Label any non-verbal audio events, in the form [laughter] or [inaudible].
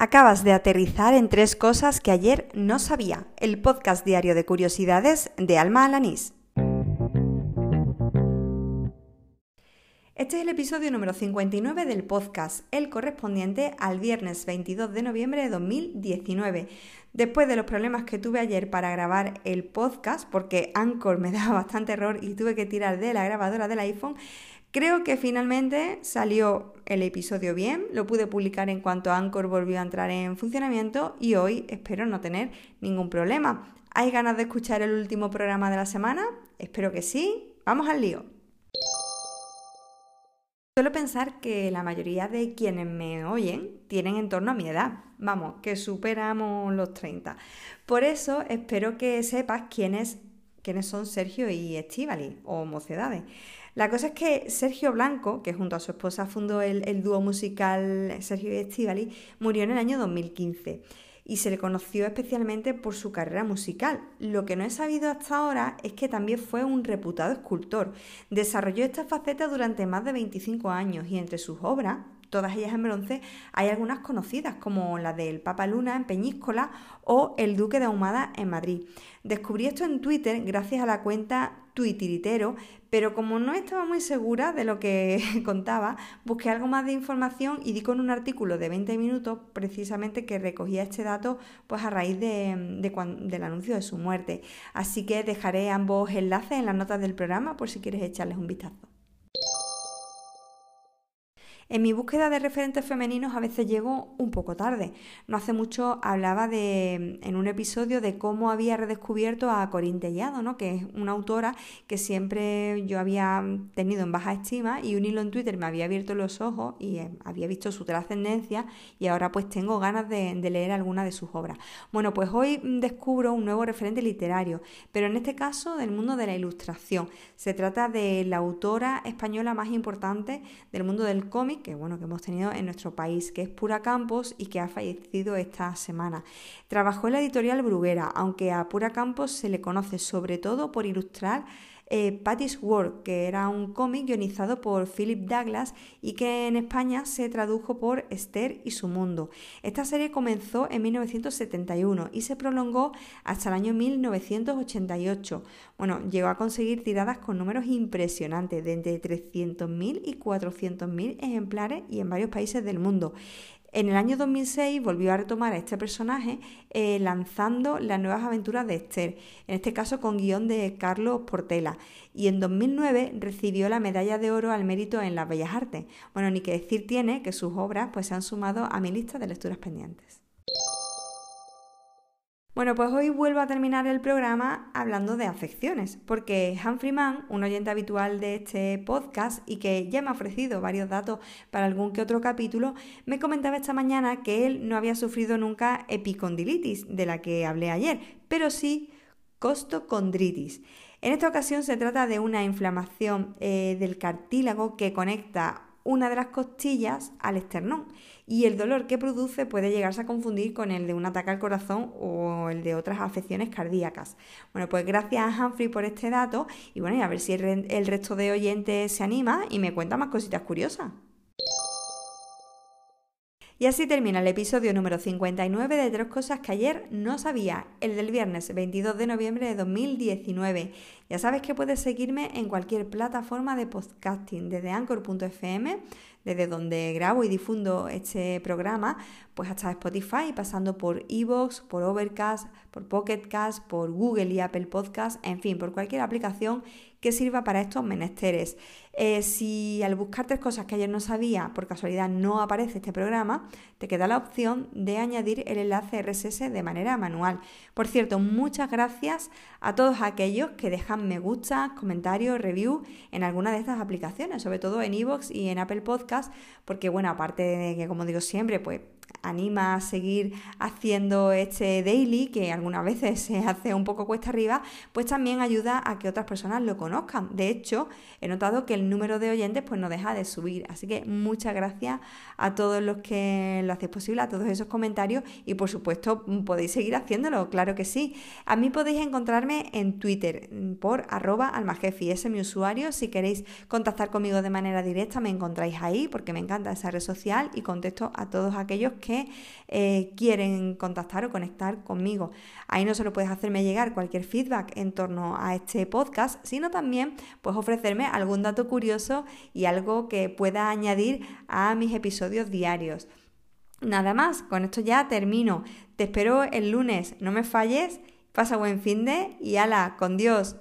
Acabas de aterrizar en tres cosas que ayer no sabía. El podcast diario de curiosidades de Alma Alanís. Este es el episodio número 59 del podcast, el correspondiente al viernes 22 de noviembre de 2019. Después de los problemas que tuve ayer para grabar el podcast, porque Anchor me [laughs] daba bastante error y tuve que tirar de la grabadora del iPhone, Creo que finalmente salió el episodio bien, lo pude publicar en cuanto Anchor volvió a entrar en funcionamiento y hoy espero no tener ningún problema. ¿Hay ganas de escuchar el último programa de la semana? Espero que sí. Vamos al lío. Suelo pensar que la mayoría de quienes me oyen tienen en torno a mi edad. Vamos, que superamos los 30. Por eso espero que sepas quiénes, quiénes son Sergio y Estivali, o Mocedades. La cosa es que Sergio Blanco, que junto a su esposa fundó el, dúo musical Sergio y Estivali, murió en el año 2015 y se le conoció especialmente por su carrera musical. Lo que no he sabido hasta ahora es que también fue un reputado escultor. Desarrolló esta faceta durante más de 25 años y entre sus obras todas ellas en bronce, hay algunas conocidas como la del Papa Luna en Peñíscola o el Duque de Ahumada en Madrid. Descubrí esto en Twitter gracias a la cuenta Twitteritero, pero como no estaba muy segura de lo que [laughs] contaba, busqué algo más de información y di con un artículo de 20 minutos precisamente que recogía este dato pues a raíz de, del anuncio de su muerte. Así que dejaré ambos enlaces en las notas del programa por si quieres echarles un vistazo. En mi búsqueda de referentes femeninos a veces llego un poco tarde. No hace mucho hablaba de, en un episodio de cómo había redescubierto a Corinne Tellado, ¿no? que es una autora que siempre yo había tenido en baja estima y un hilo en Twitter me había abierto los ojos y eh, había visto su trascendencia y ahora pues tengo ganas de, de leer alguna de sus obras. Bueno, pues hoy descubro un nuevo referente literario, pero en este caso del mundo de la ilustración. Se trata de la autora española más importante del mundo del cómic que, bueno, que hemos tenido en nuestro país, que es Pura Campos y que ha fallecido esta semana. Trabajó en la editorial Bruguera, aunque a Pura Campos se le conoce sobre todo por ilustrar eh, Patty's World, que era un cómic guionizado por Philip Douglas y que en España se tradujo por Esther y su mundo. Esta serie comenzó en 1971 y se prolongó hasta el año 1988. Bueno, llegó a conseguir tiradas con números impresionantes, de entre 300.000 y 400.000 ejemplares y en varios países del mundo. En el año 2006 volvió a retomar a este personaje eh, lanzando las nuevas aventuras de Esther, en este caso con guion de Carlos Portela, y en 2009 recibió la medalla de oro al mérito en las bellas artes. Bueno, ni que decir tiene que sus obras pues, se han sumado a mi lista de lecturas pendientes. Bueno, pues hoy vuelvo a terminar el programa hablando de afecciones, porque Humphrey Mann, un oyente habitual de este podcast y que ya me ha ofrecido varios datos para algún que otro capítulo, me comentaba esta mañana que él no había sufrido nunca epicondilitis, de la que hablé ayer, pero sí costocondritis. En esta ocasión se trata de una inflamación eh, del cartílago que conecta una de las costillas al esternón y el dolor que produce puede llegarse a confundir con el de un ataque al corazón o el de otras afecciones cardíacas. Bueno, pues gracias a Humphrey por este dato y bueno, y a ver si el resto de oyentes se anima y me cuenta más cositas curiosas. Y así termina el episodio número 59 de Tres Cosas que ayer no sabía, el del viernes 22 de noviembre de 2019. Ya sabes que puedes seguirme en cualquier plataforma de podcasting, desde anchor.fm, desde donde grabo y difundo este programa, pues hasta Spotify, pasando por Evox, por Overcast, por Pocketcast, por Google y Apple Podcast, en fin, por cualquier aplicación que sirva para estos menesteres. Eh, si al buscar tres cosas que ayer no sabía, por casualidad no aparece este programa, te queda la opción de añadir el enlace RSS de manera manual. Por cierto, muchas gracias a todos aquellos que dejan me gusta, comentarios, review en alguna de estas aplicaciones, sobre todo en iVoox y en Apple Podcast, porque bueno, aparte de que como digo siempre, pues anima a seguir haciendo este daily, que algunas veces se hace un poco cuesta arriba, pues también ayuda a que otras personas lo conozcan. De hecho, he notado que el número de oyentes pues no deja de subir. Así que muchas gracias a todos los que lo hacéis posible, a todos esos comentarios y por supuesto podéis seguir haciéndolo, claro que sí. A mí podéis encontrarme en Twitter por arroba almajefi, ese es mi usuario. Si queréis contactar conmigo de manera directa me encontráis ahí porque me encanta esa red social y contesto a todos aquellos que eh, quieren contactar o conectar conmigo. Ahí no solo puedes hacerme llegar cualquier feedback en torno a este podcast, sino también puedes ofrecerme algún curioso y algo que pueda añadir a mis episodios diarios. Nada más, con esto ya termino. Te espero el lunes, no me falles, pasa buen fin de y ala, con Dios.